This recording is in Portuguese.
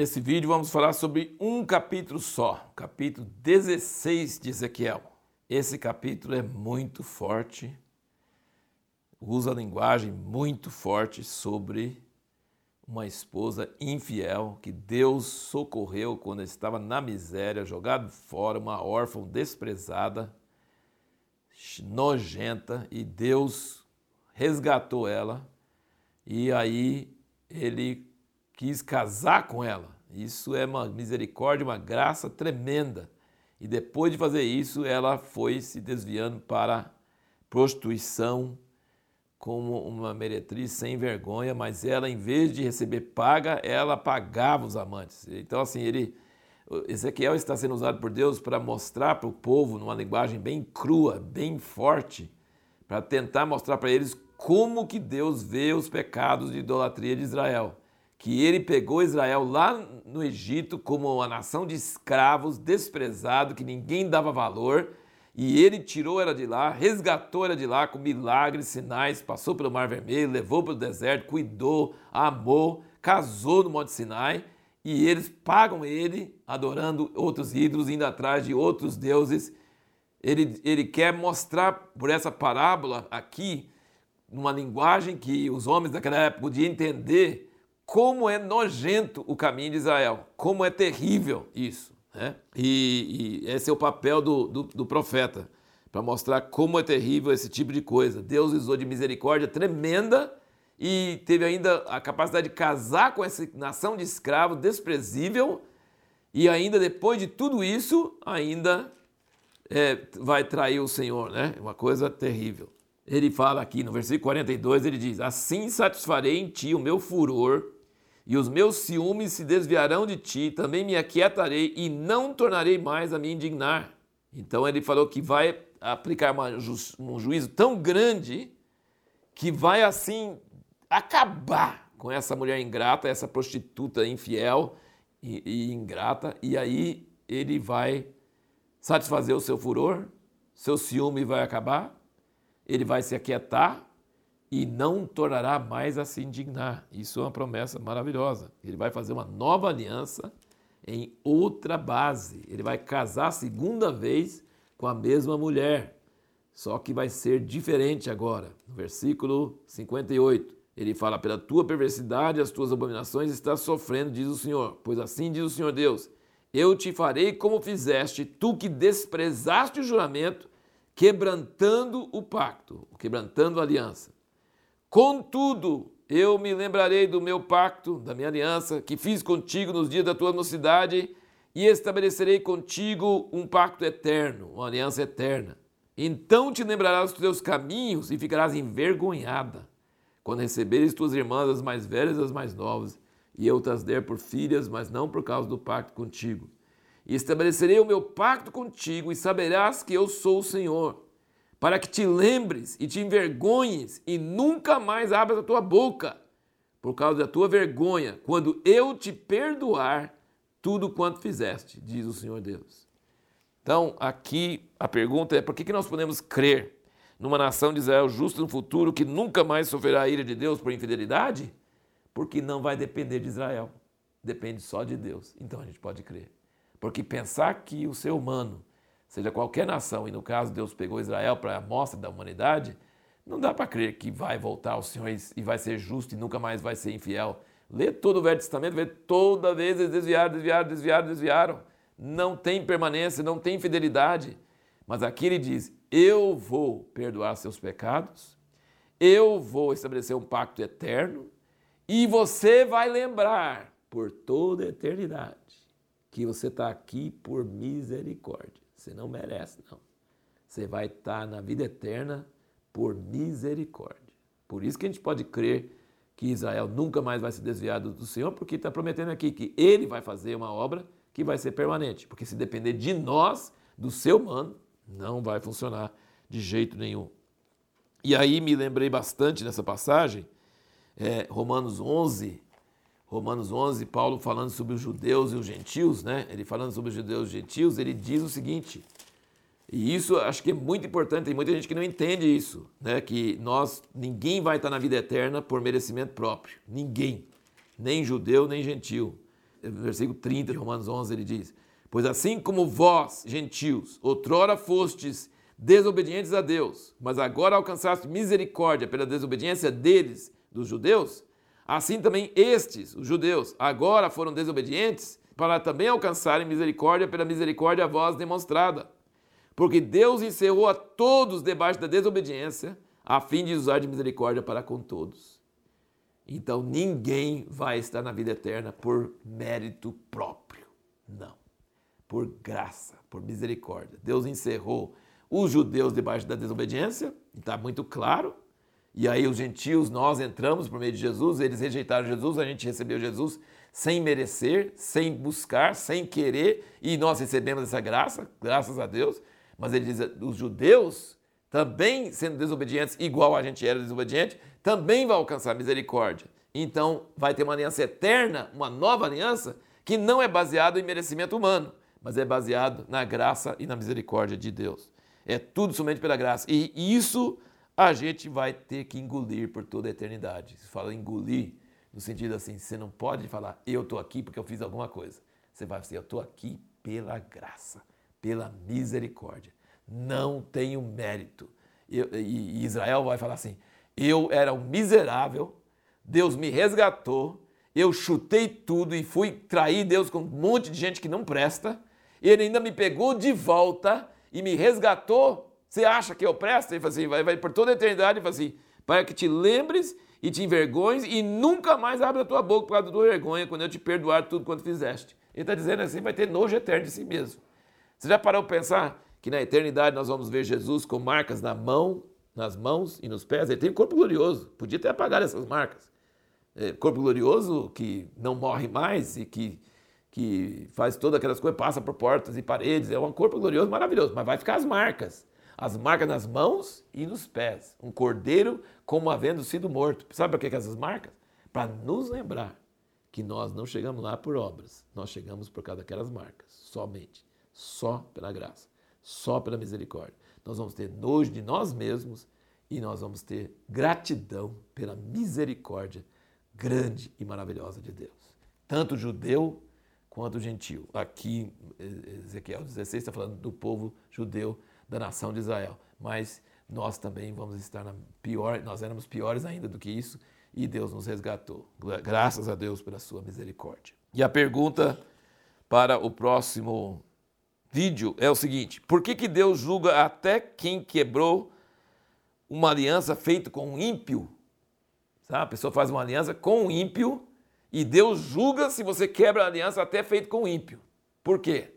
Nesse vídeo vamos falar sobre um capítulo só, capítulo 16 de Ezequiel. Esse capítulo é muito forte, usa linguagem muito forte sobre uma esposa infiel que Deus socorreu quando estava na miséria, jogado fora, uma órfã desprezada, nojenta, e Deus resgatou ela. E aí ele quis casar com ela. Isso é uma misericórdia, uma graça tremenda. E depois de fazer isso, ela foi se desviando para prostituição como uma meretriz sem vergonha, mas ela, em vez de receber paga, ela pagava os amantes. Então, assim, ele, Ezequiel está sendo usado por Deus para mostrar para o povo, numa linguagem bem crua, bem forte, para tentar mostrar para eles como que Deus vê os pecados de idolatria de Israel que ele pegou Israel lá no Egito como uma nação de escravos, desprezado, que ninguém dava valor, e ele tirou ela de lá, resgatou ela de lá com milagres, sinais, passou pelo Mar Vermelho, levou para o deserto, cuidou, amou, casou no Monte Sinai, e eles pagam ele adorando outros ídolos, indo atrás de outros deuses. Ele, ele quer mostrar por essa parábola aqui, numa linguagem que os homens daquela época podiam entender, como é nojento o caminho de Israel, como é terrível isso. Né? E, e esse é o papel do, do, do profeta, para mostrar como é terrível esse tipo de coisa. Deus usou de misericórdia tremenda e teve ainda a capacidade de casar com essa nação de escravos desprezível, e ainda depois de tudo isso, ainda é, vai trair o Senhor, né? Uma coisa terrível. Ele fala aqui no versículo 42, ele diz: Assim satisfarei em ti o meu furor e os meus ciúmes se desviarão de ti, também me aquietarei e não tornarei mais a me indignar. Então ele falou que vai aplicar uma, um juízo tão grande que vai assim acabar com essa mulher ingrata, essa prostituta infiel e, e ingrata, e aí ele vai satisfazer o seu furor, seu ciúme vai acabar, ele vai se aquietar e não tornará mais a se indignar. Isso é uma promessa maravilhosa. Ele vai fazer uma nova aliança em outra base. Ele vai casar a segunda vez com a mesma mulher, só que vai ser diferente agora. No versículo 58, ele fala: Pela tua perversidade, as tuas abominações estás sofrendo, diz o Senhor. Pois assim diz o Senhor Deus: Eu te farei como fizeste, tu que desprezaste o juramento, quebrantando o pacto, quebrantando a aliança. Contudo, eu me lembrarei do meu pacto, da minha aliança, que fiz contigo nos dias da tua mocidade, e estabelecerei contigo um pacto eterno, uma aliança eterna. Então te lembrarás dos teus caminhos e ficarás envergonhada, quando receberes tuas irmãs, as mais velhas e as mais novas, e eu te as der por filhas, mas não por causa do pacto contigo. E estabelecerei o meu pacto contigo, e saberás que eu sou o Senhor para que te lembres e te envergonhes e nunca mais abras a tua boca por causa da tua vergonha, quando eu te perdoar tudo quanto fizeste, diz o Senhor Deus. Então, aqui a pergunta é: por que nós podemos crer numa nação de Israel justa no futuro que nunca mais sofrerá a ira de Deus por infidelidade? Porque não vai depender de Israel, depende só de Deus. Então a gente pode crer. Porque pensar que o ser humano seja qualquer nação, e no caso Deus pegou Israel para a amostra da humanidade, não dá para crer que vai voltar ao Senhor e vai ser justo e nunca mais vai ser infiel. Lê todo o Velho Testamento, vê toda vez eles desviaram, desviaram, desviaram, desviaram. Não tem permanência, não tem fidelidade. Mas aqui ele diz: Eu vou perdoar seus pecados, eu vou estabelecer um pacto eterno, e você vai lembrar por toda a eternidade que você está aqui por misericórdia. Você não merece, não. Você vai estar na vida eterna por misericórdia. Por isso que a gente pode crer que Israel nunca mais vai se desviar do Senhor, porque está prometendo aqui que Ele vai fazer uma obra que vai ser permanente. Porque se depender de nós, do seu mano, não vai funcionar de jeito nenhum. E aí me lembrei bastante nessa passagem, é, Romanos 11, Romanos 11, Paulo falando sobre os judeus e os gentios, né? Ele falando sobre os judeus e os gentios, ele diz o seguinte, e isso acho que é muito importante, tem muita gente que não entende isso, né? Que nós, ninguém vai estar na vida eterna por merecimento próprio, ninguém, nem judeu, nem gentil. versículo 30 de Romanos 11, ele diz: Pois assim como vós, gentios, outrora fostes desobedientes a Deus, mas agora alcançaste misericórdia pela desobediência deles, dos judeus, assim também estes, os judeus, agora foram desobedientes para também alcançarem misericórdia pela misericórdia a vós demonstrada. Porque Deus encerrou a todos debaixo da desobediência, a fim de usar de misericórdia para com todos. Então ninguém vai estar na vida eterna por mérito próprio. Não. Por graça, por misericórdia. Deus encerrou os judeus debaixo da desobediência, está muito claro. E aí os gentios, nós entramos por meio de Jesus, eles rejeitaram Jesus, a gente recebeu Jesus sem merecer, sem buscar, sem querer, e nós recebemos essa graça, graças a Deus. Mas ele diz, os judeus também sendo desobedientes, igual a gente era desobediente, também vai alcançar misericórdia. Então vai ter uma aliança eterna, uma nova aliança, que não é baseada em merecimento humano, mas é baseado na graça e na misericórdia de Deus. É tudo somente pela graça. E isso a gente vai ter que engolir por toda a eternidade. Se fala engolir, no sentido assim, você não pode falar, eu estou aqui porque eu fiz alguma coisa. Você vai dizer, eu estou aqui pela graça, pela misericórdia. Não tenho mérito. Eu, e Israel vai falar assim, eu era um miserável, Deus me resgatou, eu chutei tudo e fui trair Deus com um monte de gente que não presta, ele ainda me pegou de volta e me resgatou. Você acha que eu presto? Ele fala assim, vai, vai por toda a eternidade e fala assim, para que te lembres e te envergonhes e nunca mais abra a tua boca por causa da tua vergonha quando eu te perdoar tudo quanto fizeste. Ele está dizendo assim, vai ter nojo eterno de si mesmo. Você já parou para pensar que na eternidade nós vamos ver Jesus com marcas na mão, nas mãos e nos pés. Ele tem um corpo glorioso. Podia ter apagado essas marcas. É, corpo glorioso que não morre mais e que, que faz todas aquelas coisas, passa por portas e paredes. É um corpo glorioso maravilhoso, mas vai ficar as marcas. As marcas nas mãos e nos pés. Um cordeiro como havendo sido morto. Sabe para que, essas marcas? Para nos lembrar que nós não chegamos lá por obras, nós chegamos por causa daquelas marcas, somente, só pela graça, só pela misericórdia nós vamos ter nojo de nós mesmos e nós vamos ter gratidão pela misericórdia grande e maravilhosa de Deus. Tanto judeu quanto gentil. Aqui, Ezequiel 16 está falando do povo judeu da nação de Israel. Mas nós também vamos estar na pior, nós éramos piores ainda do que isso e Deus nos resgatou. Graças a Deus pela sua misericórdia. E a pergunta para o próximo vídeo é o seguinte: por que, que Deus julga até quem quebrou uma aliança feita com um ímpio? Sabe? A pessoa faz uma aliança com um ímpio e Deus julga se você quebra a aliança até feita com um ímpio. Por quê?